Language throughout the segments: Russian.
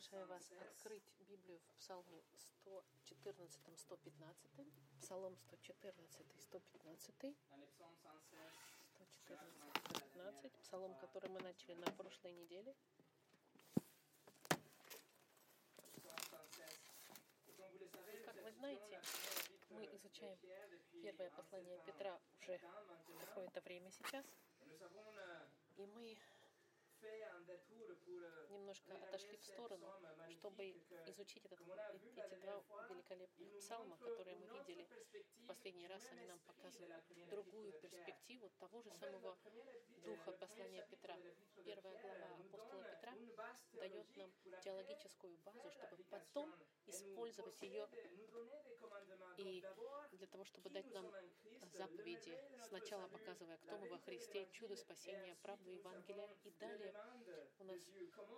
Приглашаю вас открыть Библию в Псалме 114-115. Псалом 114-115. 114-115. Псалом, который мы начали на прошлой неделе. Как вы знаете, мы изучаем первое послание Петра уже какое-то время сейчас. И мы немножко отошли в сторону, чтобы изучить этот, эти два великолепных псалма, которые мы видели в последний раз. Они нам показывают другую перспективу того же самого духа послания Петра. Первая глава апостола Петра дает нам теологическую базу, чтобы потом использовать ее и для того, чтобы дать нам заповеди, сначала показывая, кто мы во Христе, чудо спасения, правду Евангелия, и далее у нас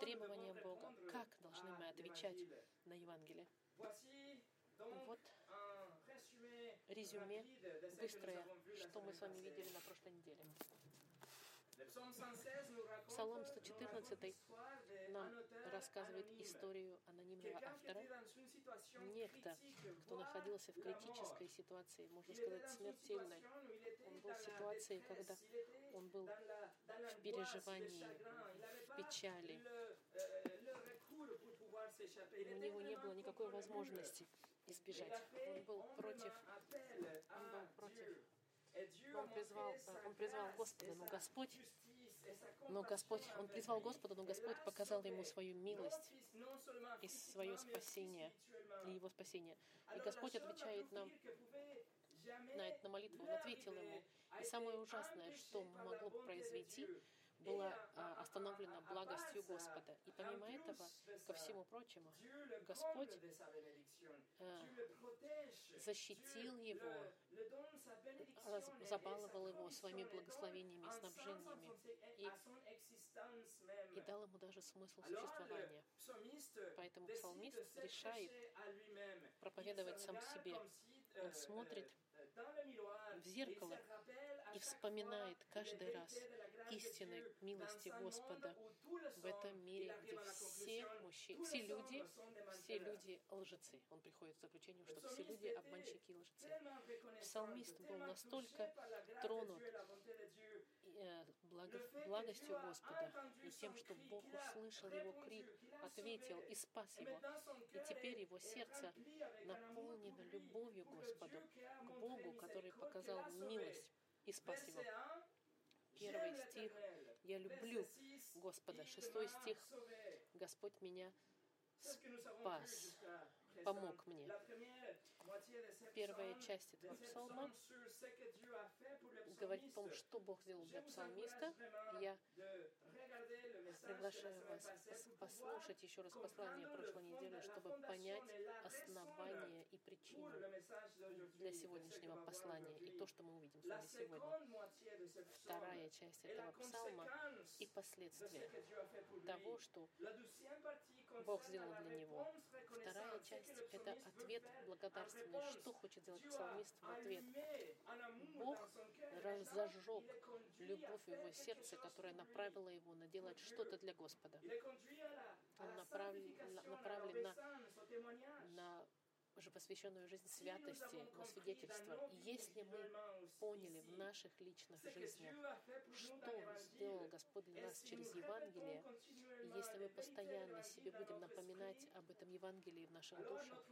требования Бога, как должны мы отвечать на Евангелие. Вот резюме быстрое, что мы с вами видели на прошлой неделе. Псалом 114 нам рассказывает историю анонимного автора. Некто, кто находился в критической ситуации, можно сказать, смертельной. Он был в ситуации, когда он был в переживании, в печали. У него не было никакой возможности избежать. Он был против, он был против он призвал, он призвал Господа, но Господь, но Господь, он призвал Господа, но Господь показал ему свою милость и свое спасение, и его спасение. И Господь отвечает нам на, на молитву, он ответил ему. И самое ужасное, что могло произойти, была а, остановлена благостью Господа. И помимо этого, ко всему прочему, Господь а, защитил его, забаловал его своими благословениями, снабжениями и, и дал ему даже смысл существования. Поэтому псалмист решает проповедовать сам себе. Он смотрит в зеркало и вспоминает каждый раз истинной милости Господа в этом мире, где все мужчины, все люди, все люди лжецы. Он приходит к заключению, что все люди обманщики и лжецы. Псалмист был настолько тронут э, благостью Господа и тем, что Бог услышал его крик, ответил и спас его. И теперь его сердце наполнено любовью Господу, к Богу, который показал милость и спас его. Первый стих «Я люблю Господа». Шестой стих «Господь меня спас, помог мне». Первая часть этого псалма говорит о том, что Бог сделал для псалмиста. Я приглашаю вас послушать еще раз послание прошлой недели, чтобы понять основание и причину для сегодняшнего послания и то, что мы увидим с вами сегодня. Вторая часть этого псалма и последствия того, что Бог сделал для него. Вторая часть — это ответ благодарственный. Что хочет сделать псалмист в ответ? Бог зажег любовь в его сердце, которая направила его на делать что-то для Господа. Он направлен, направлен на, на уже посвященную жизнь святости, на свидетельство. И если мы поняли в наших личных жизнях, что сделал Господь для нас через Евангелие, и если мы постоянно себе будем напоминать об этом Евангелии в наших душах,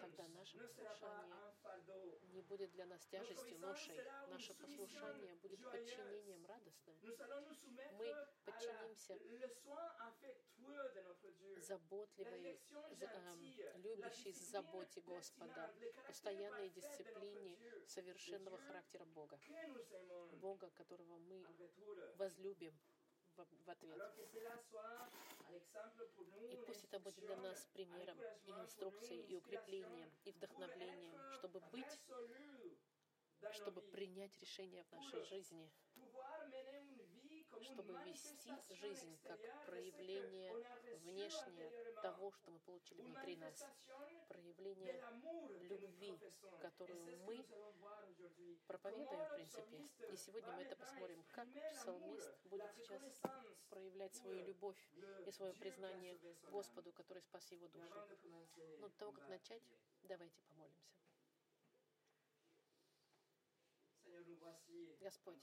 тогда наше послушание не будет для нас тяжестью, ношей. Наше послушание будет подчинением радостным. Мы подчинимся заботливой, э, любящей, заботе Господа, постоянной дисциплине совершенного характера Бога. Бога, которого мы возлюбим в, ответ. И пусть это будет для нас примером и инструкцией, и укреплением, и вдохновлением, чтобы быть, чтобы принять решение в нашей жизни, чтобы вести жизнь как проявление внешнее того, что мы получили внутри нас, проявление любви, которую мы проповедуем, в принципе. И сегодня мы это посмотрим, как псалмист будет сейчас проявлять свою любовь и свое признание Господу, который спас его душу. Но до того, как начать, давайте помолимся. Господь,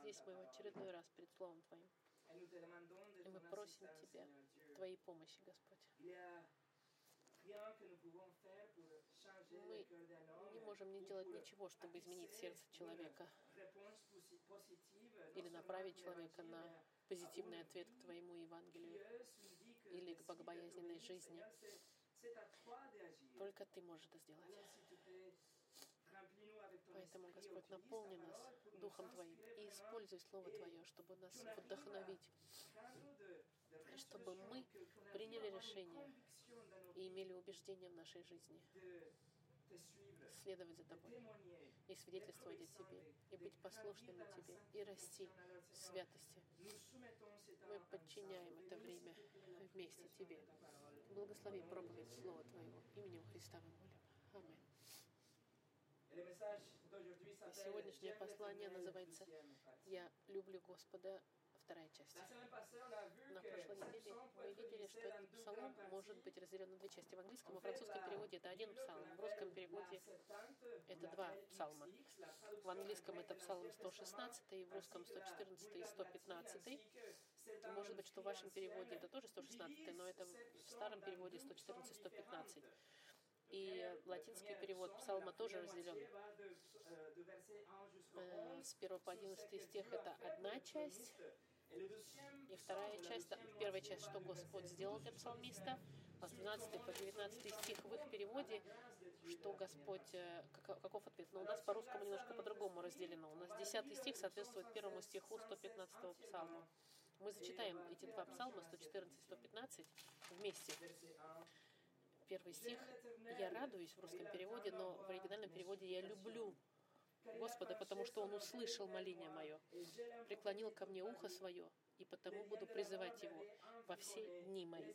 здесь мы в очередной раз перед Словом Твоим. И мы просим Тебя, Твоей помощи, Господь. Мы не можем не делать ничего, чтобы изменить сердце человека или направить человека на позитивный ответ к Твоему Евангелию или к богобоязненной жизни. Только Ты можешь это сделать. Поэтому, Господь, наполни нас Духом Твоим и используй Слово Твое, чтобы нас вдохновить, чтобы мы приняли решение и имели убеждение в нашей жизни следовать за Тобой и свидетельствовать о Тебе, и быть послушными Тебе, и расти в святости. Мы подчиняем это время вместе Тебе. Благослови проповедь Слова Твоего. Именем Христа мы молим. Сегодняшнее послание называется «Я люблю Господа вторая часть. На прошлой неделе мы видели, что этот псалом может быть разделен на две части. В английском и французском переводе это один псалм, в русском переводе это два псалма. В английском это псалм 116, и в русском 114 и 115. Может быть, что в вашем переводе это тоже 116, но это в старом переводе 114-115. И латинский перевод псалма тоже разделен. Э, с 1 по 11 стих это одна часть, и вторая часть, первая часть, что Господь сделал для псалмиста, а с 12 по 19 стих в их переводе, что Господь, э, каков ответ? Но у нас по-русскому немножко по-другому разделено. У нас 10 стих соответствует первому стиху 115 псалма. Мы зачитаем эти два псалма, 114 и 115, вместе. Первый стих «Я радуюсь» в русском переводе, но в оригинальном переводе «Я люблю Господа, потому что Он услышал моление мое, преклонил ко мне ухо свое, и потому буду призывать Его во все дни мои.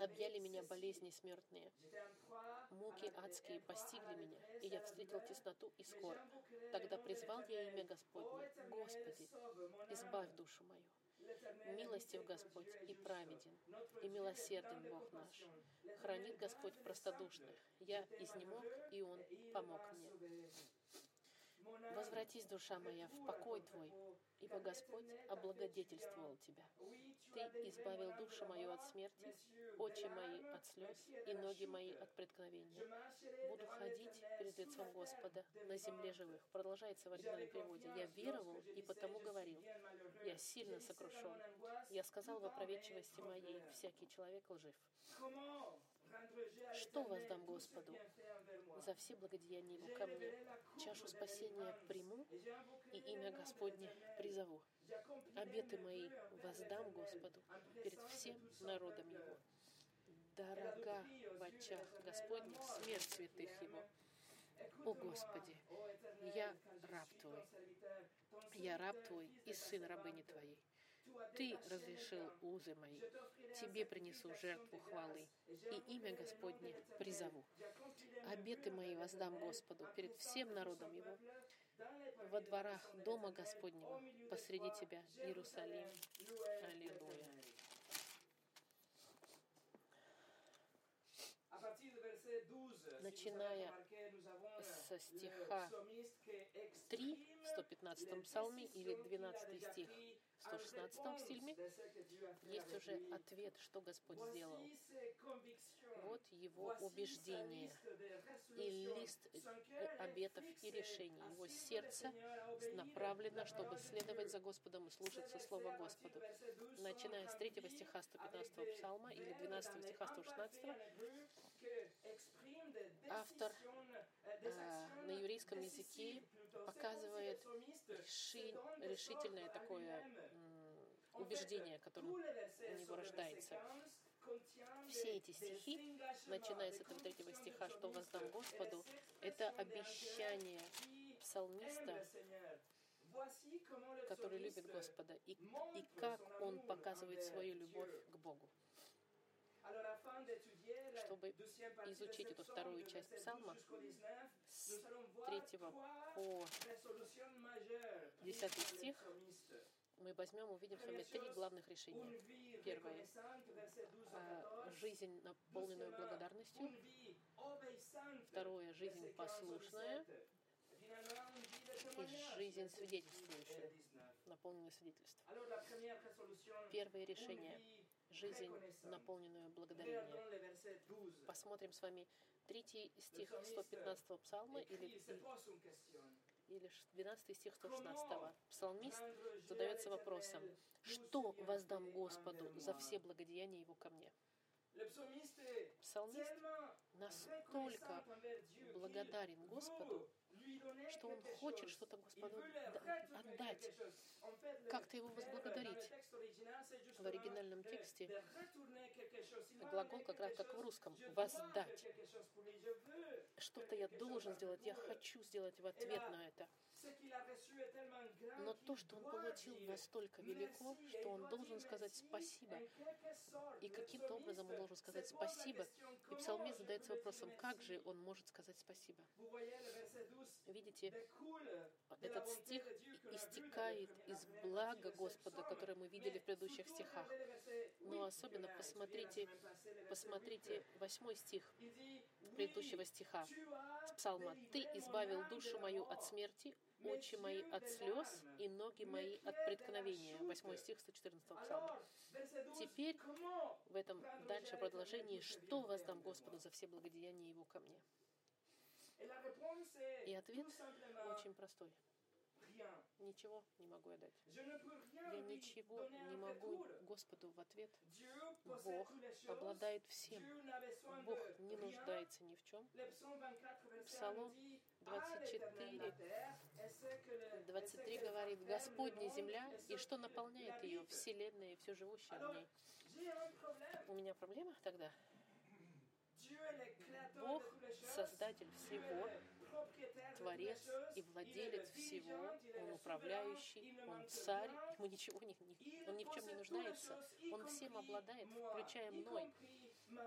Объяли меня болезни смертные, муки адские постигли меня, и я встретил тесноту и скорбь. Тогда призвал я имя Господне, Господи, избавь душу мою. Милостив Господь и праведен, и милосерден Бог наш. Хранит Господь простодушных. Я изнемог, и Он помог мне. Возвратись, душа моя, в покой Твой, ибо Господь облагодетельствовал Тебя. Ты избавил душу мою от смерти, очи мои от слез и ноги мои от преткновения. Буду ходить перед лицом Господа на земле живых. Продолжается в оригинальном переводе. Я веровал и потому говорил. Я сильно сокрушен. Я сказал в опроветчивости моей, всякий человек лжив. Что воздам Господу за все благодеяния Его ко мне? Чашу спасения приму и имя Господне призову. Обеты мои воздам Господу перед всем народом Его. Дорога в очах Господних смерть святых Его. О Господи, я раб Твой, я раб Твой и сын рабыни Твоей. Ты разрешил узы мои. Тебе принесу жертву хвалы, и имя Господне призову. Обеты мои воздам Господу перед всем народом Его, во дворах Дома Господнего, посреди Тебя, Иерусалим. Аллилуйя. начиная со стиха 3 в 115 псалме или 12 стих 116 стильме есть уже ответ, что Господь сделал. Вот его убеждение и лист обетов и решений. Его сердце направлено, чтобы следовать за Господом и слушаться Слова Господу. Начиная с 3 стиха 115 псалма или 12 стиха 116, автор э, на еврейском языке показывает реши, решительное такое убеждение, которое у него рождается. Все эти стихи, начиная с этого третьего стиха, что воздам Господу, это обещание псалмиста который любит Господа, и, и как он показывает свою любовь к Богу. Чтобы изучить эту вторую часть псалма с 3 по 10 стих, мы возьмем, увидим с вами три главных решения. Первое — жизнь, наполненную благодарностью. Второе — жизнь послушная. И жизнь свидетельствующая, наполненную свидетельством. Первое решение — жизнь, наполненную благодарением. Посмотрим с вами третий стих 115 псалма или, или 12 стих 116. Псалмист задается вопросом, что воздам Господу за все благодеяния Его ко мне? Псалмист настолько благодарен Господу, что он хочет что-то Господу отдать, как-то его возблагодарить. В оригинальном тексте глагол как раз как в русском «воздать». Что-то я должен сделать, я хочу сделать в ответ на это. Но то, что он получил, настолько велико, что он должен сказать спасибо. И каким-то образом он должен сказать спасибо. И псалмист задается вопросом, как же он может сказать спасибо. Видите, этот стих истекает из блага Господа, которое мы видели в предыдущих стихах. Но особенно посмотрите, посмотрите восьмой стих предыдущего стиха с псалма. «Ты избавил душу мою от смерти, очи мои от слез и ноги мои от преткновения». 8 стих 114 псалма. Теперь в этом дальше продолжении «Что воздам Господу за все благодеяния Его ко мне?» И ответ очень простой. Ничего не могу я дать. Я ничего не могу Господу в ответ. Бог обладает всем. Бог не нуждается ни в чем. Псалом 24, 23 говорит, «Господня земля, и что наполняет ее, вселенная и все живущее в ней». У меня проблема тогда? Бог — Создатель всего, Творец и владелец всего, Он управляющий, Он царь, ему ничего не, Он ни в чем не нуждается, Он всем обладает, включая мной,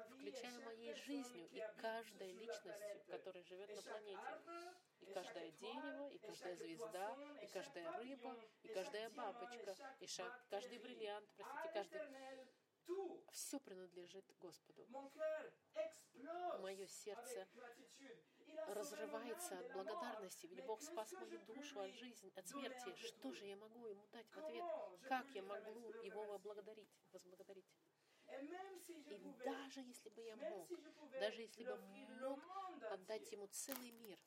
включая моей жизнью и каждой личностью, которая живет на планете. И каждое дерево, и каждая звезда, и каждая рыба, и каждая бабочка, и шаг, каждый бриллиант, простите, каждый... Все принадлежит Господу. Мое сердце разрывается от благодарности, ведь Бог спас мою душу от жизни, от смерти. Что же я могу ему дать в ответ? Как я могу его поблагодарить, возблагодарить? И даже если бы я мог, даже если бы мог отдать ему целый мир,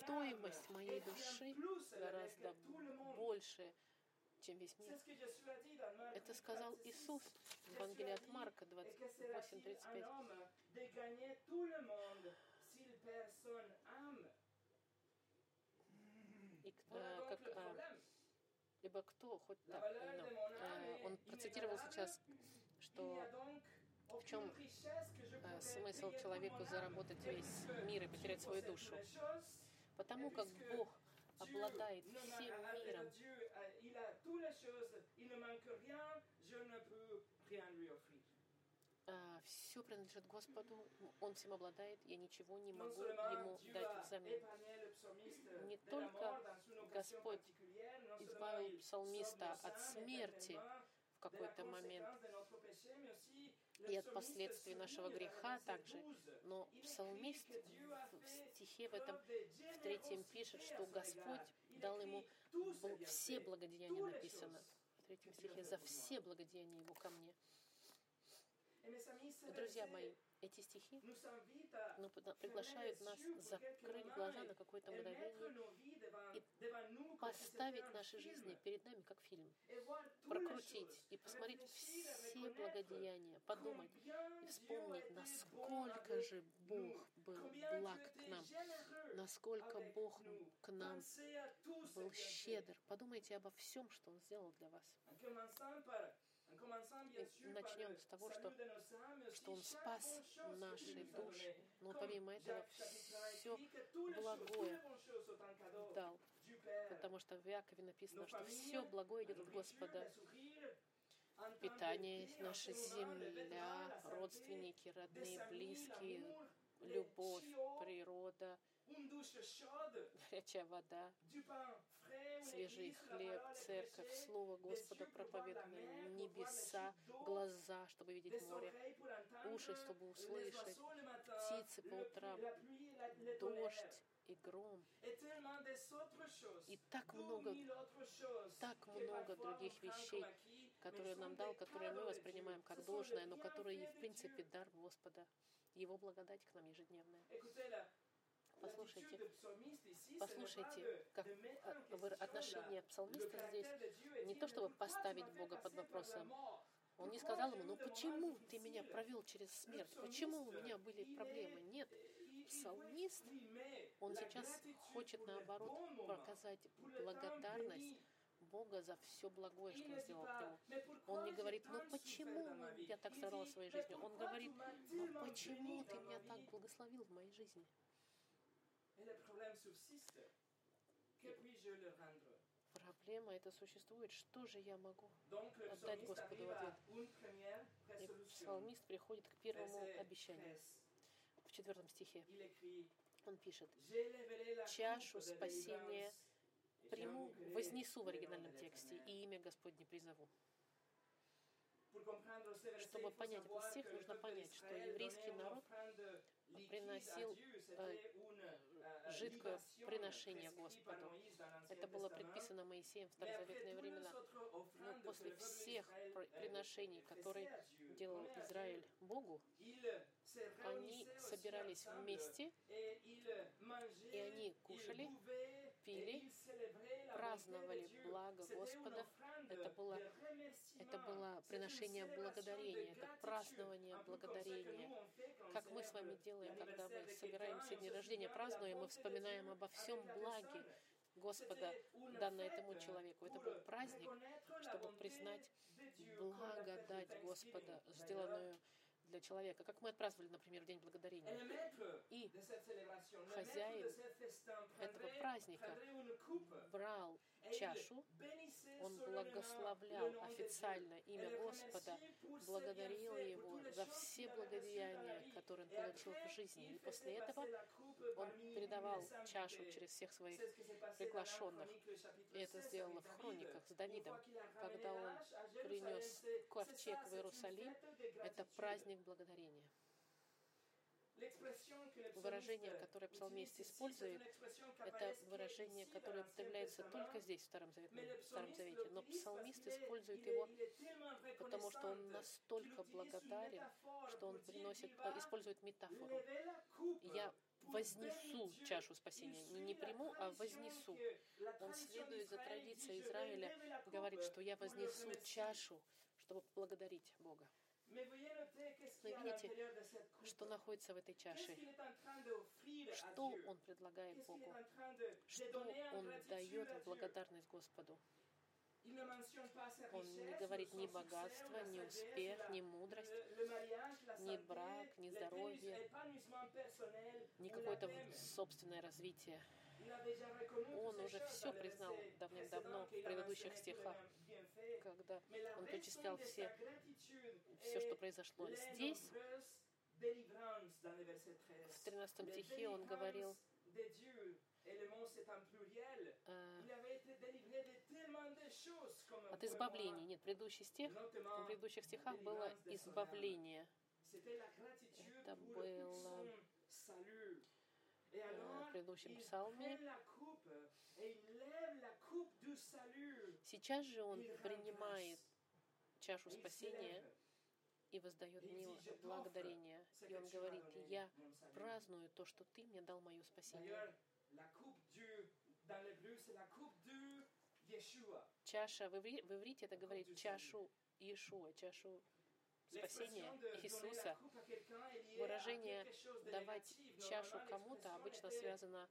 стоимость моей души гораздо больше, чем весь мир. Это сказал Иисус в Евангелии от Марка 28:35 personne âme. И э, как, либо кто хоть так, ну, э, он процитировал сейчас, что в чем э, смысл человеку заработать весь мир и потерять свою душу? Потому как Бог обладает всем миром, а, все принадлежит Господу, Он всем обладает, я ничего не могу Ему дать взамен. Не только Господь избавил псалмиста от смерти в какой-то момент. и от последствий нашего греха также, но псалмист в стихе в этом, в третьем пишет, что Господь дал ему все благодеяния написано. в третьем стихе, за все благодеяния его ко мне. Друзья мои, эти стихи ну, приглашают нас закрыть глаза на какое-то мгновение и поставить наши жизни перед нами как фильм, прокрутить и посмотреть все благодеяния, подумать и вспомнить, насколько же Бог был благ к нам, насколько Бог к нам был щедр. Подумайте обо всем, что Он сделал для вас. И начнем с того, что, что Он спас наши души, но помимо этого все благое дал. Потому что в Иакове написано, что все благое идет от Господа. Питание, наша земля, родственники, родные, близкие, любовь, природа, горячая вода, свежий хлеб, церковь, Слово Господа проповеданное, небеса, глаза, чтобы видеть море, уши, чтобы услышать, птицы по утрам, дождь и гром. И так много, так много других вещей, которые нам дал, которые мы воспринимаем как должное, но которые, в принципе, дар Господа, Его благодать к нам ежедневная. Послушайте, послушайте, как отношение псалмиста здесь не то, чтобы поставить Бога под вопросом. Он не сказал ему, ну почему ты меня провел через смерть? Почему у меня были проблемы? Нет, псалмист, он сейчас хочет, наоборот, показать благодарность Бога за все благое, что Он сделал к нему. Он не говорит, ну почему я так страдал в своей жизни? Он говорит, ну почему ты меня так благословил в моей жизни? Проблема это существует. Что же я могу отдать Господу в ответ? И псалмист приходит к первому обещанию. В четвертом стихе. Он пишет, «Чашу спасения приму, вознесу в оригинальном тексте, и имя Господне призову». Чтобы понять этот стих, нужно понять, что еврейский народ приносил э, жидкое приношение Господу. Это было предписано Моисеем в старозаветные времена. Но после всех приношений, которые делал Израиль Богу, они собирались вместе, и они кушали, пили, праздновали благо Господа. Это было, это было приношение благодарения, это празднование благодарения. Как мы с вами делаем, когда мы собираемся дни рождения, празднуем, мы вспоминаем обо всем благе, Господа, данное этому человеку. Это был праздник, чтобы признать благодать Господа, сделанную для человека, как мы отпраздновали, например, День Благодарения. И хозяин этого праздника брал чашу, он благословлял официально имя Господа, благодарил Его за все благодеяния, которые он получил в жизни. И после этого он передавал чашу через всех своих приглашенных. И это сделано в хрониках с Давидом, когда он принес ковчег в Иерусалим. Это праздник благодарения. Выражение, которое псалмист использует, это выражение, которое употребляется только здесь, в Старом Завете. В Старом Завете. Но псалмист использует его, потому что он настолько благодарен, что он приносит, э, использует метафору. Я вознесу чашу спасения. Не, не приму, а вознесу. Он следует за традицией Израиля, говорит, что я вознесу чашу, чтобы благодарить Бога. Вы видите, что находится в этой чаше? Что он предлагает Богу? Что он дает в благодарность Господу? Он не говорит ни богатство, ни успех, ни мудрость, ни брак, ни здоровье, ни какое-то собственное развитие. Он уже все признал давным-давно в предыдущих стихах, когда он перечислял все, все, что произошло. Здесь, в 13 стихе, он говорил, от избавления. Нет, предыдущий стих, в предыдущих стихах было избавление. Это было в предыдущем псалме. Сейчас же он принимает чашу спасения и воздает мне благодарение. И он говорит, я праздную то, что ты мне дал мое спасение. Чаша в иврите это говорит чашу Иешуа, чашу спасения Иисуса. Выражение «давать чашу кому-то» обычно связано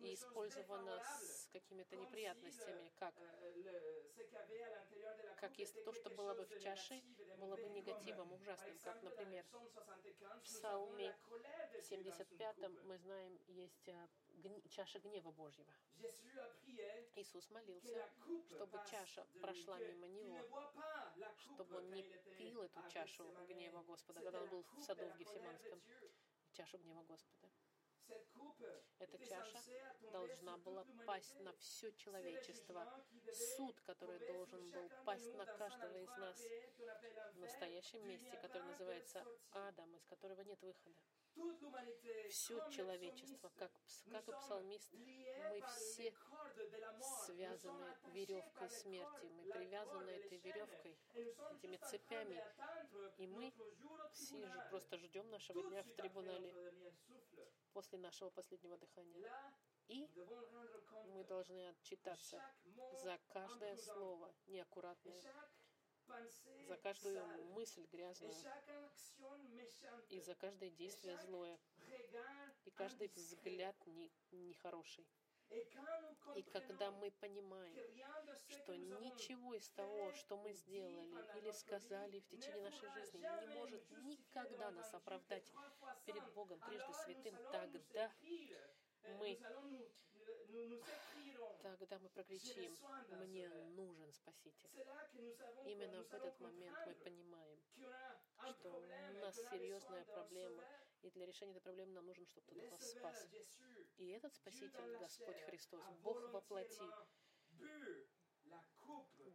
и использовано с какими-то неприятностями, как, как если то, что было бы в чаше, было бы негативом, ужасным, как, например, в Псалме 75 мы знаем, есть гн- чаша гнева Божьего. Иисус молился, чтобы чаша прошла мимо него, чтобы он не пил эту чашу гнева Господа, когда он был в саду в Гефсиманском, чашу гнева Господа. Эта чаша должна была пасть на все человечество. Суд, который должен был пасть на каждого из нас в настоящем месте, который называется Адам, из которого нет выхода. Все человечество, как, как и псалмист, мы все связаны веревкой смерти. Мы привязаны этой веревкой, этими цепями. И мы все просто ждем нашего дня в трибунале. после нашего последнего дыхания. И мы должны отчитаться за каждое слово неаккуратное, за каждую мысль грязную. И за каждое действие злое, и каждый взгляд не- нехороший. И когда мы понимаем, что ничего из того, что мы сделали или сказали в течение нашей жизни, не может никогда нас оправдать перед Богом, прежде святым, тогда мы, тогда мы прокричим, мне нужен Спаситель. Именно в этот момент мы понимаем, что у нас серьезная проблема, и для решения этой проблемы нам нужен, чтобы кто-то нас спас. И этот Спаситель, Господь Христос, Бог во плоти,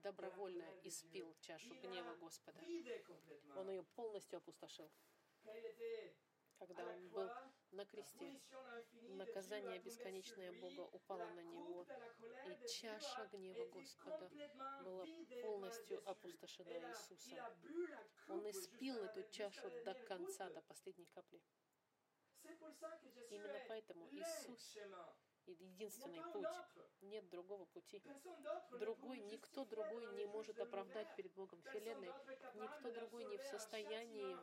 добровольно испил чашу гнева Господа. Он ее полностью опустошил. Когда он был на кресте, наказание бесконечное Бога упало на него, и чаша гнева Господа была полностью опустошена Иисусом. Он испил эту чашу до конца, до последней капли. Именно поэтому Иисус единственный путь. Нет другого пути. Другой, никто другой не может оправдать перед Богом Вселенной. Никто другой не в состоянии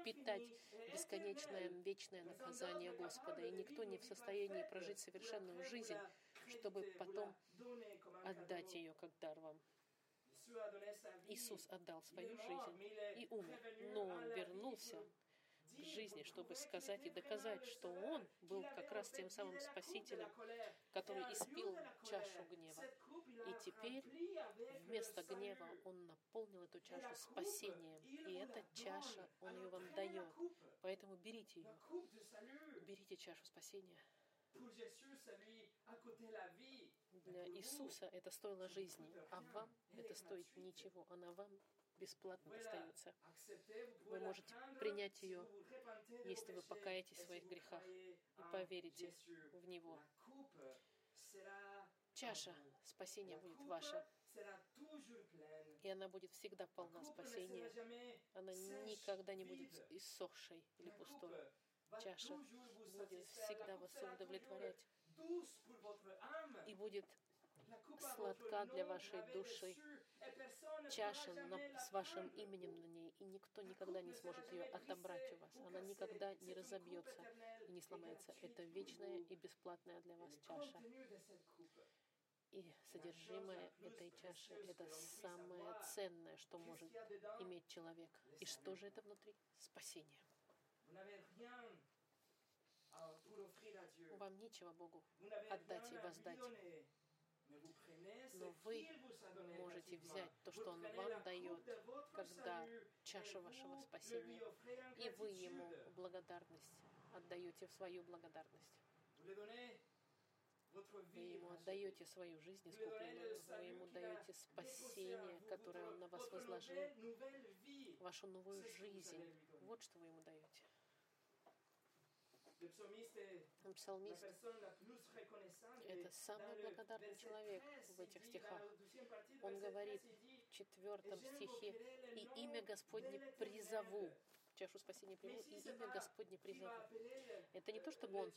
впитать бесконечное вечное наказание Господа. И никто не в состоянии прожить совершенную жизнь, чтобы потом отдать ее как дар вам. Иисус отдал свою жизнь и умер, но Он вернулся жизни, чтобы сказать и доказать, что Он был как раз тем самым Спасителем, который испил чашу гнева. И теперь вместо гнева Он наполнил эту чашу спасением. И эта чаша, Он ее вам дает. Поэтому берите ее. Берите чашу спасения. Для Иисуса это стоило жизни, а вам это стоит ничего. Она вам бесплатно достается. Вы можете принять ее, если вы покаетесь в своих грехах и поверите в Него. Чаша спасения будет ваша, и она будет всегда полна спасения. Она никогда не будет иссохшей или пустой. Чаша будет всегда вас удовлетворять и будет сладка для вашей души. Чаша на- с вашим именем на ней, и никто никогда не сможет ее отобрать у вас. Она никогда не разобьется и не сломается. Это вечная и бесплатная для вас чаша. И содержимое этой чаши — это самое ценное, что может иметь человек. И что же это внутри? Спасение. Вам нечего Богу отдать и воздать. Но вы можете взять то, что Он вам дает, когда чаша вашего спасения, и вы Ему благодарность отдаете в свою благодарность. Вы Ему отдаете свою жизнь искупленную, вы Ему даете спасение, которое Он на вас возложил, вашу новую жизнь. Вот что вы Ему даете. Псалмист — это самый благодарный человек в этих стихах. Он говорит в четвертом стихе, «И имя Господне призову». Чашу спасения приму, и имя Господне призову. Это не то, чтобы он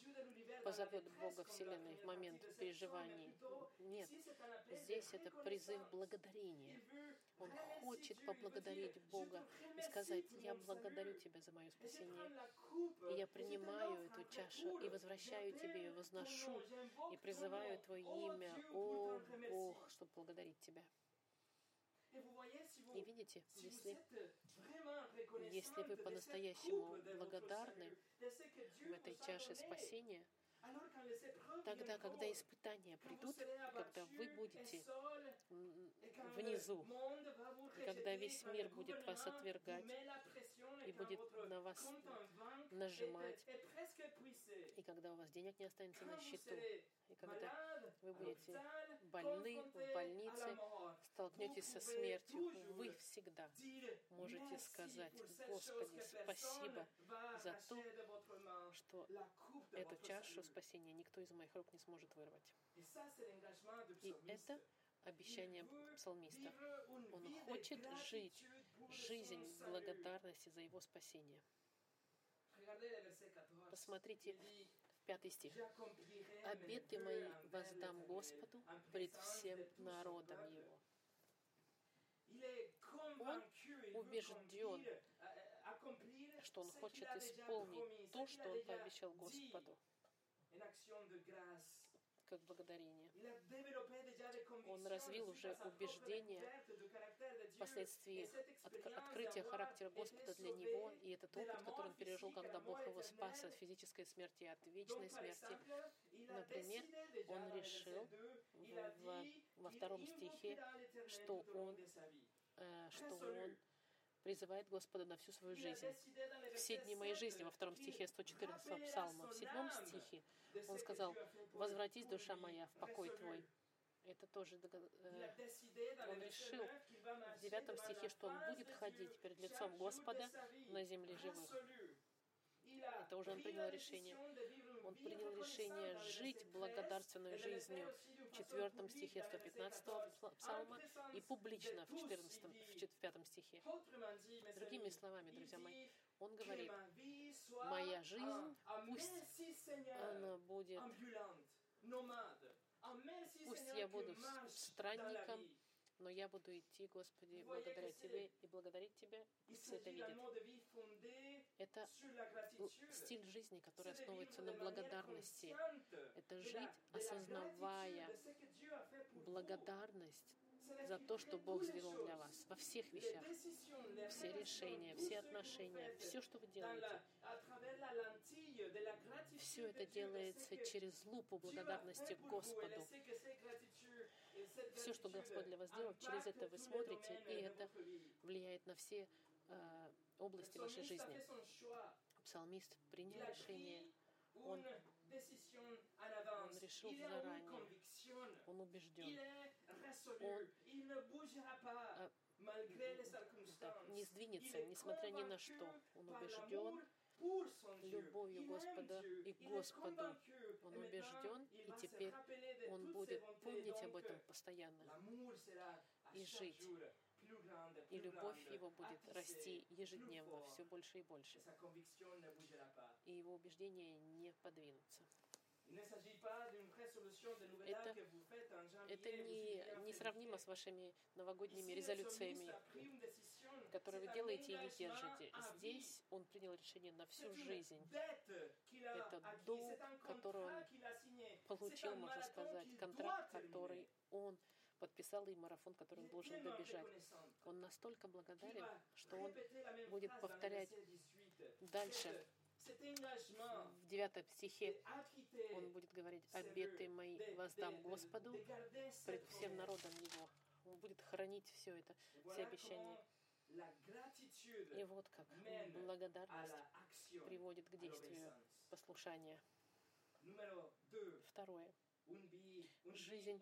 позовет Бога Вселенной в момент переживаний. Нет. Здесь это призыв благодарения. Он хочет поблагодарить Бога и сказать, я благодарю Тебя за мое спасение. И я принимаю эту чашу и возвращаю Тебе ее, возношу и призываю Твое имя, о Бог, чтобы благодарить Тебя. И видите, если, если вы по-настоящему благодарны в этой чаше спасения, тогда, когда испытания придут, когда вы будете внизу, когда весь мир будет вас отвергать и будет на вас нажимать, и когда у вас денег не останется на счету, и когда вы будете больны в больнице, столкнетесь со смертью, вы всегда можете сказать, Господи, спасибо за то, что эту чашу спасения никто из моих рук не сможет вырвать. И это обещание псалмиста. Он хочет жить жизнь благодарности за его спасение. Посмотрите в пятый стих. «Обеты мои воздам Господу пред всем народом Его». Он убежден, что он хочет исполнить то, что он пообещал Господу как благодарение. Он развил уже убеждение впоследствии от, открытия характера Господа для него, и этот опыт, который он пережил, когда Бог его спас от физической смерти и от вечной смерти. Например, он решил в, во втором стихе, что он, э, что он призывает Господа на всю свою жизнь. Все дни моей жизни, во втором стихе 114 псалма. В седьмом стихе он сказал, «Возвратись, душа моя, в покой твой». Это тоже э, он решил в девятом стихе, что он будет ходить перед лицом Господа на земле живых. Это уже он принял решение. Он принял решение жить благодарственной жизнью. В четвертом стихе 115 псалма и публично в 14, в пятом стихе. Другими словами, друзья мои, он говорит, моя жизнь, пусть она будет, пусть я буду странником, но я буду идти, Господи, благодаря Тебе и благодарить Тебя, и все это видят. Это стиль жизни, который основывается на благодарности. Это жить, осознавая благодарность за то, что Бог сделал для вас во всех вещах. Все решения, все отношения, все, что вы делаете. Все это делается через лупу благодарности Господу все, что Господь для вас сделал, через это вы смотрите, и это влияет на все э, области вашей жизни. Псалмист принял решение, он, он решил заранее, он убежден, он да, не сдвинется, несмотря ни на что. Он убежден, любовью Господа и Господу. Он убежден, и теперь он будет помнить об этом постоянно и жить. И любовь его будет расти ежедневно, все больше и больше. И его убеждения не подвинутся. Это, это не, не сравнимо с вашими новогодними резолюциями, которые вы делаете и не держите. Здесь он принял решение на всю жизнь. Это долг, который он получил, можно сказать, контракт, который он подписал и марафон, который он должен добежать. Он настолько благодарен, что он будет повторять дальше в девятом стихе он будет говорить, «Обеты мои воздам Господу пред всем народом Его». Он будет хранить все это, все обещания. И вот как благодарность приводит к действию послушания. Второе. Жизнь,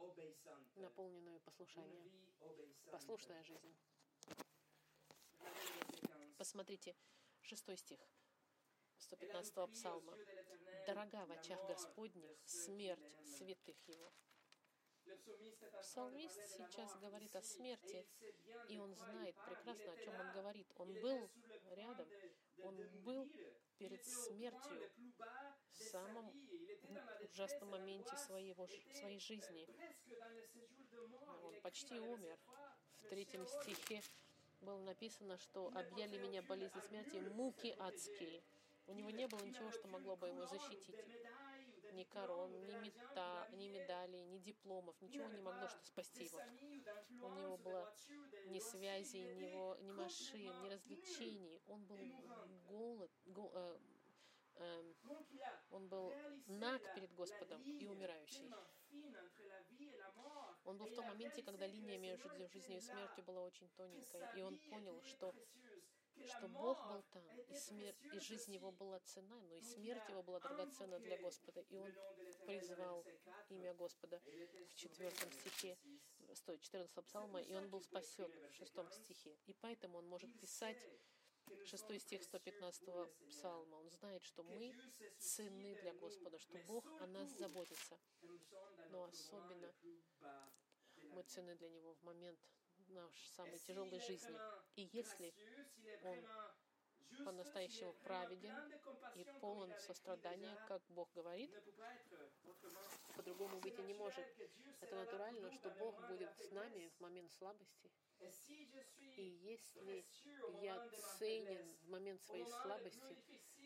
наполненную послушанием. Послушная жизнь. Посмотрите, шестой стих. 115 псалма. «Дорога в очах Господних смерть святых Его». Псалмист сейчас говорит о смерти, и он знает прекрасно, о чем он говорит. Он был рядом, он был перед смертью в самом ужасном моменте своего, своей жизни. Он почти умер. В третьем стихе было написано, что объяли меня болезни смерти, муки адские. У него не было ничего, что могло бы его защитить. ни корон, ни, мета, ни медалей, ни дипломов, ничего не могло что спасти его. У него было ни связей, ни, его, ни машин, ни развлечений. Он был голод, гол, э, э, он был наг перед Господом и умирающий. Он был в том моменте, когда линия между жизнью и смертью была очень тоненькой, и он понял, что что Бог был там, и, смерть, и жизнь его была цена, но и смерть его была драгоценна для Господа. И он призвал имя Господа в четвертом стихе 14 псалма, и он был спасен в шестом стихе. И поэтому он может писать шестой стих 115 псалма. Он знает, что мы ценны для Господа, что Бог о нас заботится. Но особенно мы ценны для Него в момент нашей самой тяжелой жизни. И если Он по-настоящему праведен и полон сострадания, как Бог говорит, по-другому быть и не может. Это натурально, что Бог будет с нами в момент слабости. И если я ценен в момент своей слабости,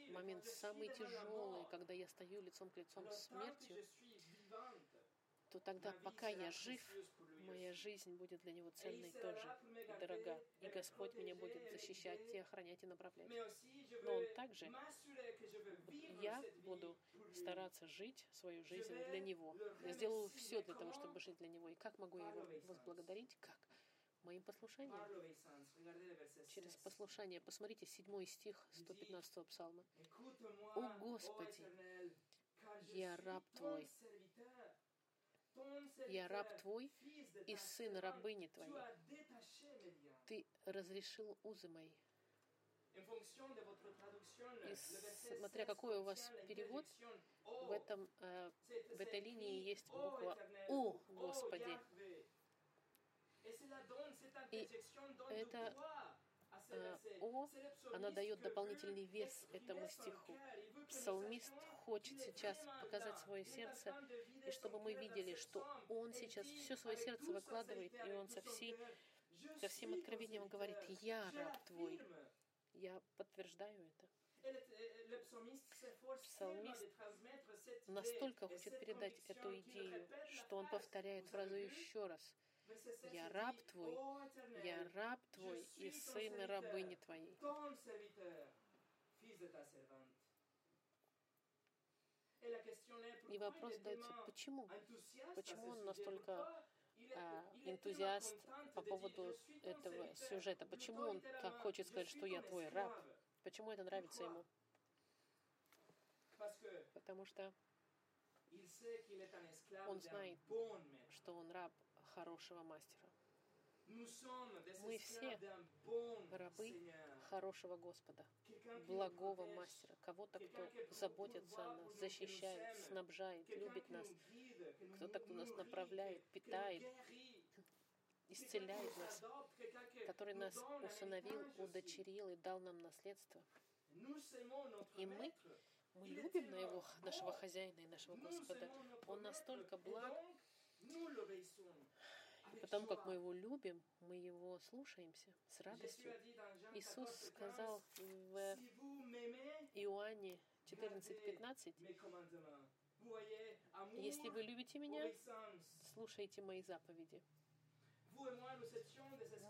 в момент самый тяжелый, когда я стою лицом к лицом с смертью, то тогда, пока я жив, моя жизнь будет для Него ценной тоже и дорога. И Господь меня будет защищать и охранять и направлять. Но Он также, я буду стараться жить свою жизнь для Него. Я сделаю все для того, чтобы жить для Него. И как могу я Его возблагодарить? Как? Моим послушанием. Через послушание. Посмотрите, седьмой стих 115 псалма. «О Господи, я раб Твой, я раб твой и сын рабыни твоей. Ты разрешил узы мои. И смотря какой у вас перевод, в, этом, э, в этой линии есть буква «О, Господи». И это «О», она дает дополнительный вес этому стиху. Псалмист хочет сейчас показать свое сердце, и чтобы мы видели, что он сейчас все свое сердце выкладывает, и он со, всей, со всем откровением говорит, «Я раб твой». Я подтверждаю это. Псалмист настолько хочет передать эту идею, что он повторяет фразу еще раз. «Я раб твой, я раб твой и сын рабыни твоей». И вопрос задается, почему? Почему он настолько а, энтузиаст по поводу этого сюжета? Почему он так хочет сказать, что я твой раб? Почему это нравится ему? Потому что он знает, что он раб хорошего мастера. Мы все рабы хорошего Господа, благого мастера, кого-то, кто заботится о нас, защищает, снабжает, любит нас, кто-то, кто нас направляет, питает, исцеляет нас, который нас усыновил, удочерил и дал нам наследство. И мы, мы любим на его, нашего хозяина и нашего Господа. Он настолько благ, Потому как мы его любим, мы его слушаемся с радостью. Иисус сказал в Иоанне 14:15, «Если вы любите меня, слушайте мои заповеди».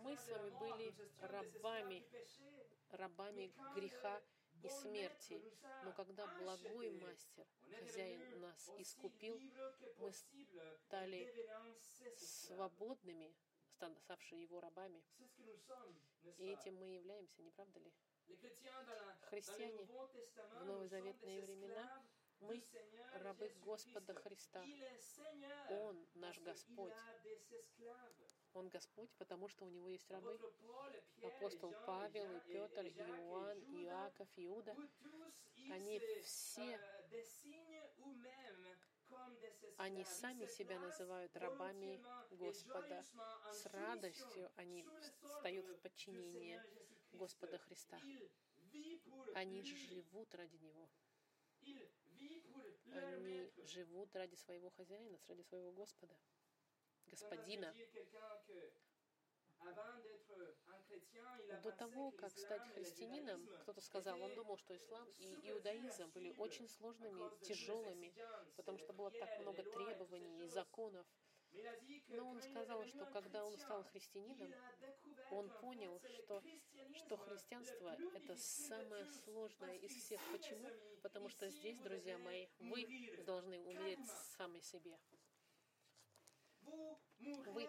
Мы с вами были рабами, рабами греха и смерти. Но когда благой мастер, хозяин нас искупил, мы стали свободными, ставшие его рабами. И этим мы являемся, не правда ли? Христиане в новозаветные времена мы рабы Господа Христа. Он наш Господь. Он Господь, потому что у него есть рабы. Апостол Павел, и Петр, и Иоанн, и Иаков, и Иуда. Они все они сами себя называют рабами Господа. С радостью они встают в подчинение Господа Христа. Они живут ради Него. Они живут ради своего хозяина, ради своего Господа господина. До того, как стать христианином, кто-то сказал, он думал, что ислам и иудаизм были очень сложными, тяжелыми, потому что было так много требований и законов. Но он сказал, что когда он стал христианином, он понял, что, что христианство — это самое сложное из всех. Почему? Потому что здесь, друзья мои, вы должны умереть сами себе. Вы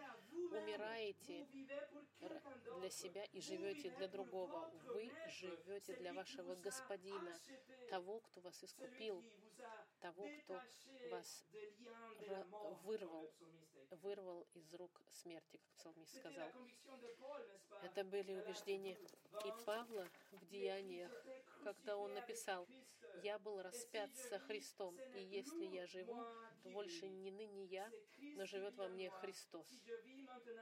умираете для себя и живете для другого. Вы живете для вашего Господина, того, кто вас искупил, того, кто вас вырвал, вырвал из рук смерти, как псалмист сказал. Это были убеждения и Павла в деяниях, когда он написал, «Я был распят со Христом, и если я живу, то больше не ныне я, но живет во мне Христос.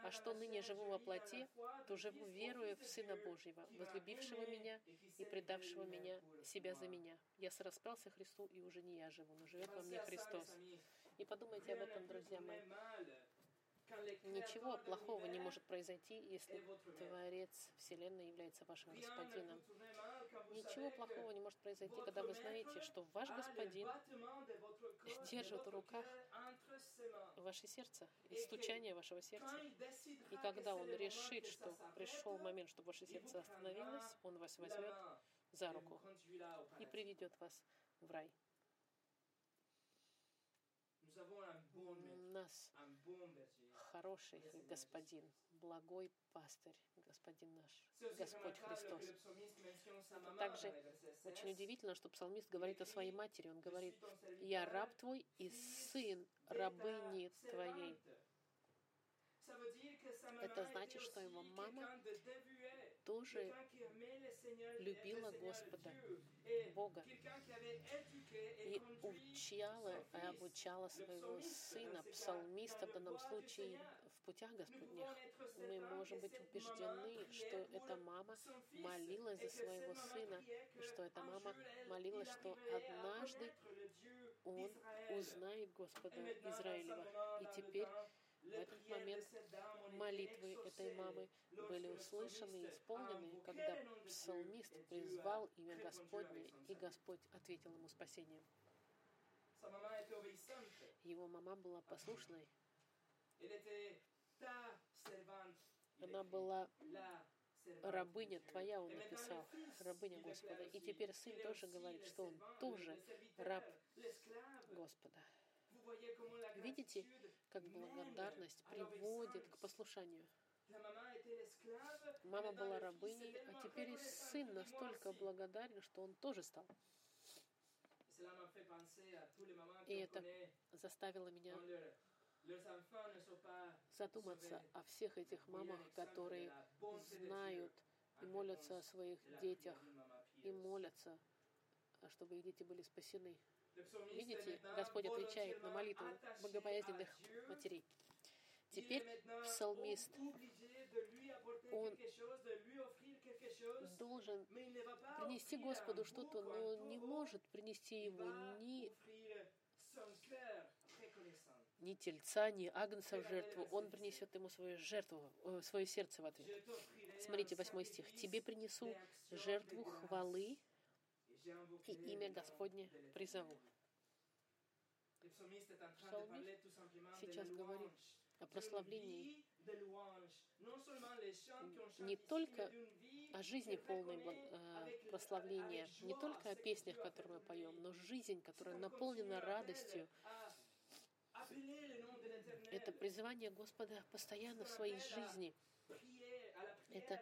А что ныне живу во плоти, то живу веруя в Сына Божьего, возлюбившего меня и предавшего меня, себя за меня. Я сораспялся Христу, и уже не я живу, но живет во мне Христос». И подумайте об этом, друзья мои. Ничего плохого не может произойти, если Творец Вселенной является вашим Господином. Ничего плохого не может произойти, когда вы знаете, что ваш Господин держит в руках ваше сердце и стучание вашего сердца. И когда Он решит, что пришел момент, чтобы ваше сердце остановилось, Он вас возьмет за руку и приведет вас в рай. У нас хороший господин, благой пастырь, господин наш, Господь Христос. Это также очень удивительно, что псалмист говорит о своей матери. Он говорит, «Я раб твой и сын рабыни твоей». Это значит, что его мама тоже любила Господа, Бога, и учала и обучала своего сына, псалмиста в данном случае, в путях Господних. Мы можем быть убеждены, что эта мама молилась за своего сына, что эта мама молилась, что однажды он узнает Господа Израилева. И теперь в этот момент молитвы этой мамы были услышаны и исполнены, когда псалмист призвал имя Господне, и Господь ответил ему спасением. Его мама была послушной. Она была рабыня твоя, он написал, рабыня Господа. И теперь сын тоже говорит, что он тоже раб Господа. Видите, как благодарность приводит к послушанию. Мама была рабыней, а теперь и сын настолько благодарен, что он тоже стал. И это заставило меня задуматься о всех этих мамах, которые знают и молятся о своих детях, и молятся, чтобы их дети были спасены. Видите, Господь отвечает на молитву богобоязненных матерей. Теперь псалмист, он должен принести Господу что-то, но не может принести ему ни ни тельца, ни агнца в жертву. Он принесет ему свою жертву, э, свое сердце в ответ. Смотрите, восьмой стих. «Тебе принесу жертву хвалы и имя Господне призову». Псалмист сейчас говорит о прославлении не только о жизни полной э, прославления, не только о песнях, которые мы поем, но жизнь, которая наполнена радостью. Это призывание Господа постоянно в своей жизни. Это,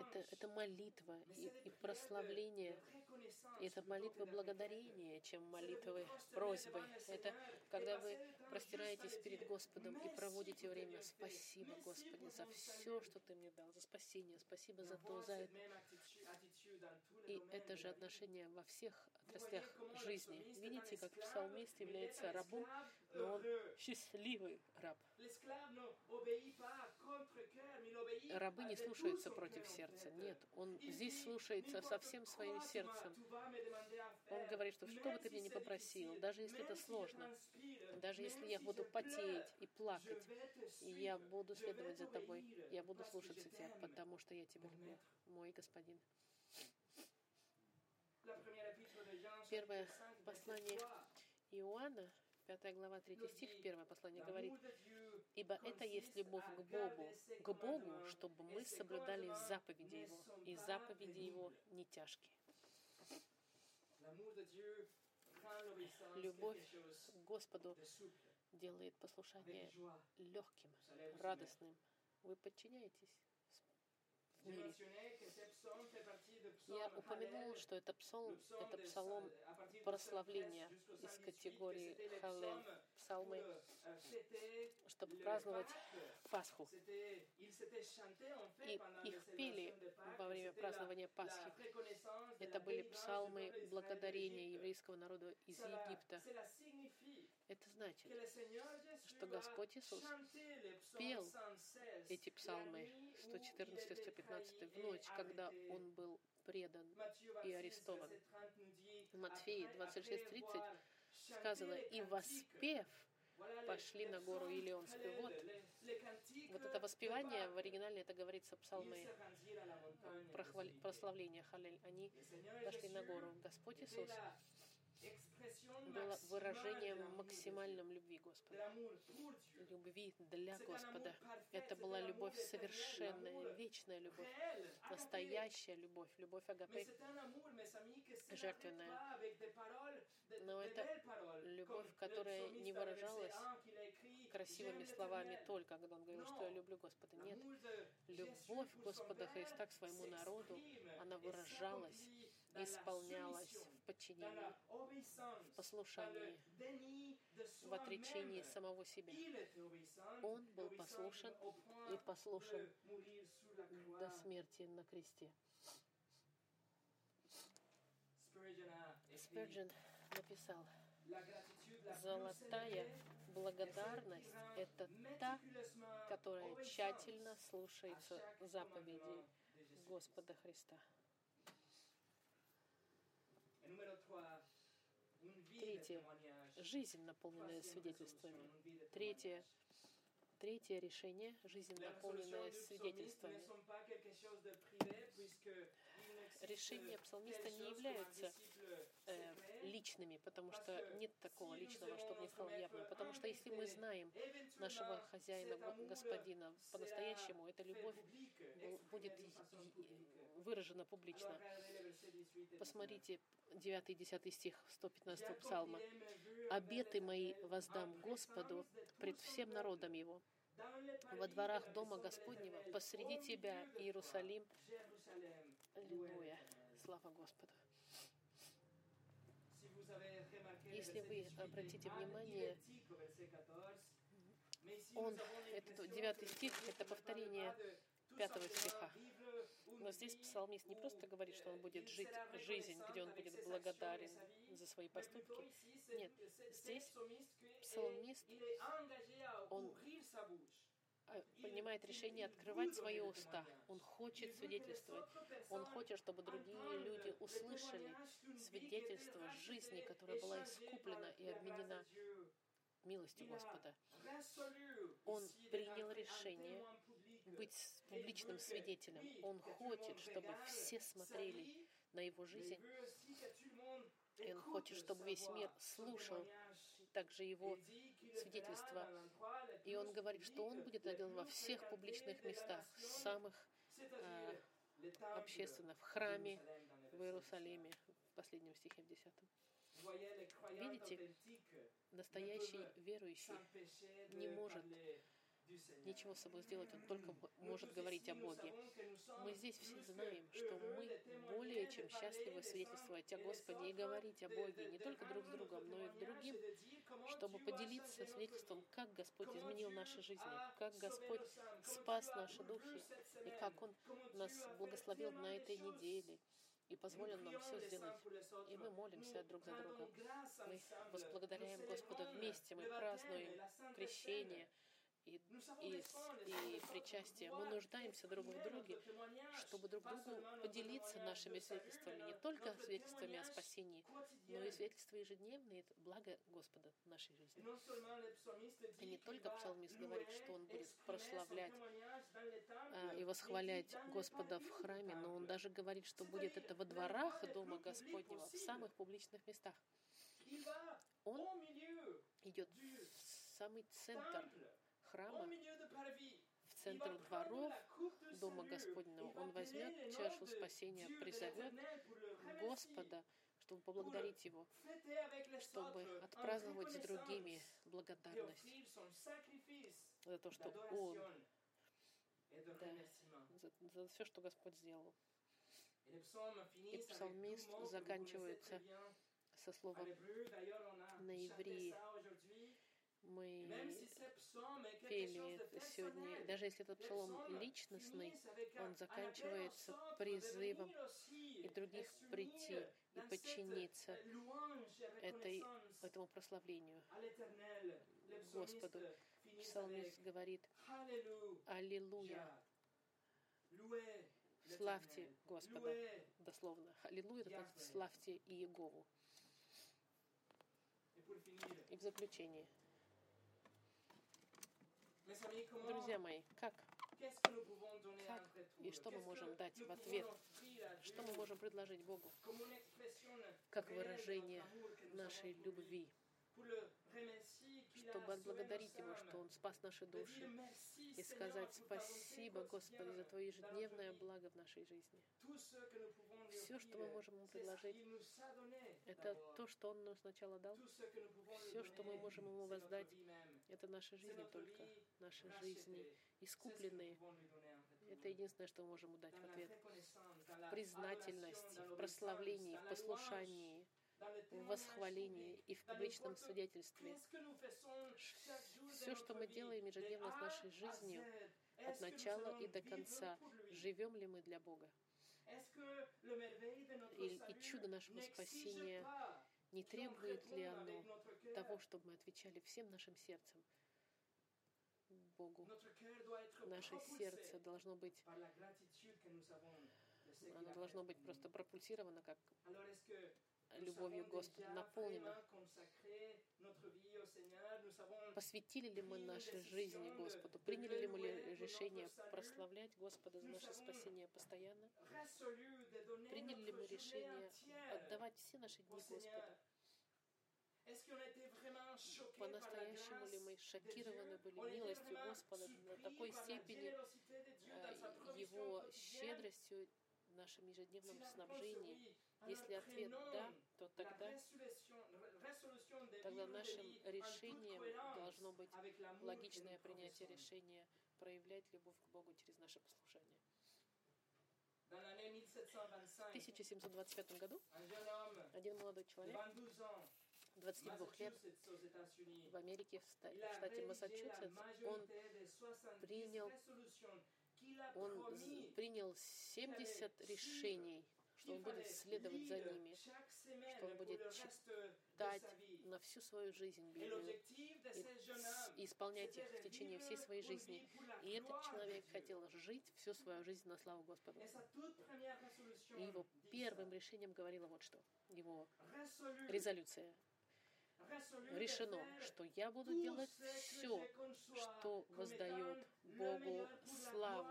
это, это молитва и, и прославление это молитва благодарения, чем молитвы просьбы. Это когда вы простираетесь перед Господом и проводите время. Спасибо, Господи, за все, что Ты мне дал, за спасение. Спасибо за то, за это. И это же отношение во всех отраслях жизни. Видите, как псалмист является рабом, но он счастливый раб. Рабы не слушаются против сердца. Нет, Он здесь слушается со всем своим сердцем. Он говорит, что что бы ты мне не попросил, даже если это сложно, даже если я буду потеть и плакать, я буду следовать за тобой, я буду слушаться тебя, потому что я тебя люблю, мой господин. Первое послание Иоанна, 5 глава, 3 стих, первое послание говорит, «Ибо это есть любовь к Богу, к Богу, чтобы мы соблюдали заповеди Его, и заповеди Его не тяжкие». Любовь к Господу делает послушание легким, радостным. Вы подчиняетесь в мире. Я упомянул, что это псалом, это псалом прославления из категории Халель, псалмы, чтобы праздновать Пасху. И их пели во время празднования Пасхи. Это были псалмы благодарения еврейского народа из Египта. Это значит, что Господь Иисус пел эти псалмы 114-115 в ночь, когда Он был предан и арестован. В Матфеи 26.30 сказано, «И воспев, пошли на гору Илионскую». Вот, вот это воспевание, в оригинале это говорится псалмы прославления Халель. Они пошли на гору. Господь Иисус было выражением максимальном любви Господа. Любви для Господа. Это была любовь совершенная, вечная любовь, настоящая любовь, любовь Агапе, жертвенная. Но это любовь, которая не выражалась красивыми словами только, когда он говорил, что я люблю Господа. Нет, любовь Господа Христа к своему народу, она выражалась исполнялась в подчинении, в послушании, в отречении самого себя. Он был послушен и послушен до смерти на кресте. Спurgeon написал, «Золотая благодарность — это та, которая тщательно слушается заповедей Господа Христа». Третье. Жизнь, наполненная свидетельствами. Третье. Третье решение — жизнь, наполненная свидетельствами. Решения псалмиста не являются э, личными, потому что нет такого личного, чтобы не стало явным. Потому что если мы знаем нашего хозяина, господина по-настоящему, эта любовь будет выражена публично. Посмотрите 9 и 10 стих 115 псалма. «Обеты мои воздам Господу пред всем народом Его, во дворах Дома Господнего, посреди Тебя, Иерусалим». Аллилуйя. Слава Господу. Если вы обратите внимание, он, этот девятый стих, это повторение пятого стиха. Но здесь псалмист не просто говорит, что он будет жить жизнь, где он будет благодарен за свои поступки. Нет, здесь псалмист, он а, принимает решение открывать свои уста. Он хочет свидетельствовать. Он хочет, чтобы другие люди услышали свидетельство жизни, которая была искуплена и обменена милостью Господа. Он принял решение быть публичным свидетелем. Он хочет, чтобы все смотрели на его жизнь. И он хочет, чтобы весь мир слушал также его свидетельства. И он говорит, что он будет делать во всех публичных местах, самых э, общественных, в храме, в Иерусалиме, в последнем стихе, в десятом. Видите, настоящий верующий не может ничего с собой сделать, он только может говорить о Боге. Мы здесь все знаем, что мы более чем счастливы свидетельствовать о Господе и говорить о Боге не только друг с другом, но и другим, чтобы поделиться свидетельством, как Господь изменил наши жизни, как Господь спас наши духи, и как Он нас благословил на этой неделе, и позволил нам все сделать. И мы молимся друг за друга. Мы возблагодаряем Господа вместе, мы празднуем крещение, и, и, и причастия. Мы нуждаемся друг в друге, чтобы друг другу поделиться нашими свидетельствами, не только свидетельствами о спасении, но и свидетельства ежедневные, благо Господа в нашей жизни. И не только псалмист говорит, что он будет прославлять а, и восхвалять Господа в храме, но он даже говорит, что будет это во дворах Дома Господнего, в самых публичных местах. Он идет в самый центр храма, в центр дворов Дома Господнего. Он возьмет чашу спасения, призовет Господа, чтобы поблагодарить Его, чтобы отпраздновать с другими благодарность за то, что Он, да, за, за все, что Господь сделал. И псалмист заканчивается со словом на иврии. Мы пели сегодня. Даже если этот псалом личностный, он заканчивается призывом и других прийти и подчиниться этой, этому прославлению Господу. Псалмист говорит «Аллилуйя». Славьте Господа, дословно. Аллилуйя, это славьте Иегову. И в заключение. Друзья мои, как? Как и что мы можем дать в ответ? Что мы можем предложить Богу? Как выражение нашей любви чтобы отблагодарить Его, что Он спас наши души, и сказать спасибо, Господи, за Твое ежедневное благо в нашей жизни. Все, что мы можем Ему предложить, это то, что Он нам сначала дал. Все, что мы можем Ему воздать, это наши жизни только, наши жизни искупленные. Это единственное, что мы можем ему дать в ответ. В признательности, в прославлении, в послушании, в восхвалении и в публичном свидетельстве. Все, что мы делаем ежедневно с нашей жизнью, от начала и до конца, живем ли мы для Бога? И, и чудо нашего спасения, не требует ли оно того, чтобы мы отвечали всем нашим сердцем? Богу? Наше сердце должно быть оно должно быть просто пропульсировано, как любовью Господа наполнена. Посвятили ли мы наши жизни Господу? Приняли ли мы решение прославлять Господа за наше спасение постоянно? Приняли ли мы решение отдавать все наши дни Господу? По-настоящему ли мы шокированы были милостью Господа на такой степени, э, Его щедростью нашем ежедневном снабжении? Если ответ «да», то тогда, тогда нашим решением должно быть логичное принятие решения проявлять любовь к Богу через наше послушание. В 1725 году один молодой человек, 22 лет, в Америке, в штате Массачусетс, он принял, он принял 70 решений что он будет следовать за ними, что он будет читать на всю свою жизнь Библию и, исполнять их в течение всей своей жизни. И этот человек хотел жить всю свою жизнь на славу Господу. И его первым решением говорило вот что. Его резолюция решено, что я буду делать все, что воздает Богу славу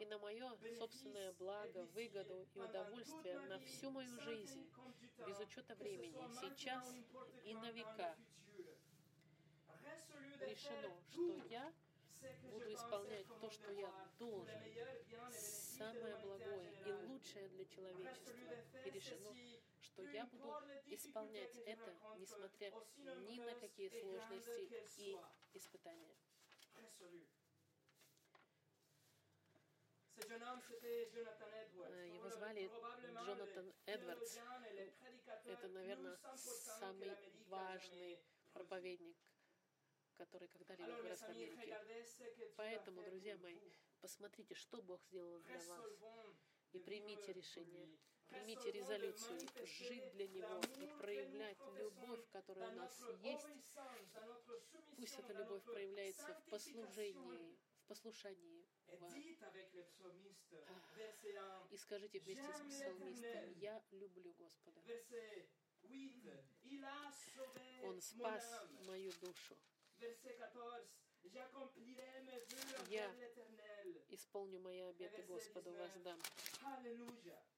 и на мое собственное благо, выгоду и удовольствие на всю мою жизнь, без учета времени, сейчас и на века. Решено, что я буду исполнять то, что я должен, самое благое и лучшее для человечества. И решено, что я буду исполнять это, несмотря ни на какие сложности и испытания. Его звали Джонатан Эдвардс. Это, наверное, самый важный проповедник, который когда-либо вырос в Америке. Поэтому, друзья мои, посмотрите, что Бог сделал для вас, и примите решение Примите резолюцию жить для Него и проявлять любовь, которая у нас есть. Пусть эта любовь проявляется в послужении, в послушании. И скажите вместе с псалмистом, «Я люблю Господа». Он спас мою душу. Я исполню мои обеты Господу, воздам.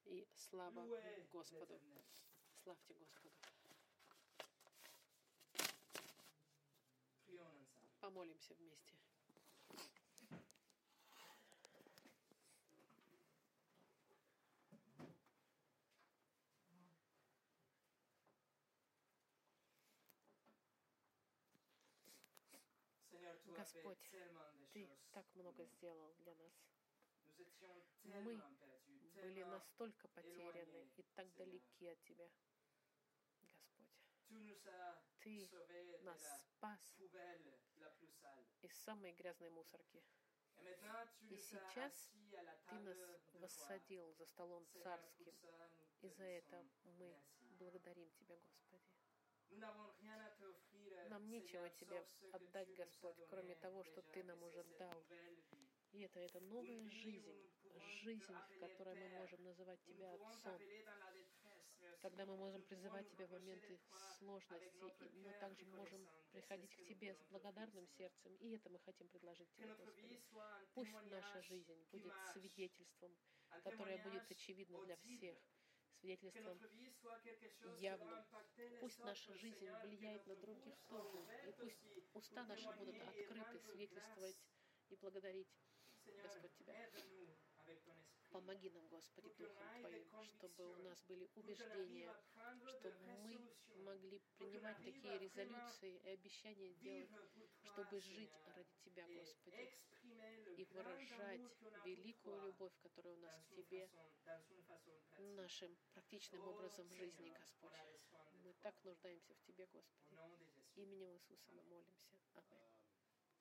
И слава Господу. Славьте Господу. Помолимся вместе. Господь, Ты так много сделал для нас. Мы были настолько потеряны и так далеки от Тебя, Господь. Ты нас спас из самой грязной мусорки. И сейчас Ты нас воссадил за столом царским. И за это мы благодарим Тебя, Господи. Нам нечего Тебе отдать, Господь, кроме того, что Ты нам уже дал. И это, это новая жизнь, жизнь, в которой мы можем называть Тебя Отцом, когда мы можем призывать Тебя в моменты сложности, и мы также можем приходить к Тебе с благодарным сердцем, и это мы хотим предложить Тебе, Господи. Пусть наша жизнь будет свидетельством, которое будет очевидно для всех, свидетельством. Явным. Пусть наша жизнь влияет на других тоже, и пусть уста наши будут открыты свидетельствовать и благодарить, Господь, Тебя. Помоги нам, Господи, Духом Твоим, чтобы у нас были убеждения, чтобы мы могли принимать такие резолюции и обещания делать, чтобы жить ради Тебя, Господи, и выражать великую любовь, которая у нас к Тебе, нашим практичным образом жизни, Господь. Мы так нуждаемся в Тебе, Господи. Именем Иисуса мы молимся. Аминь.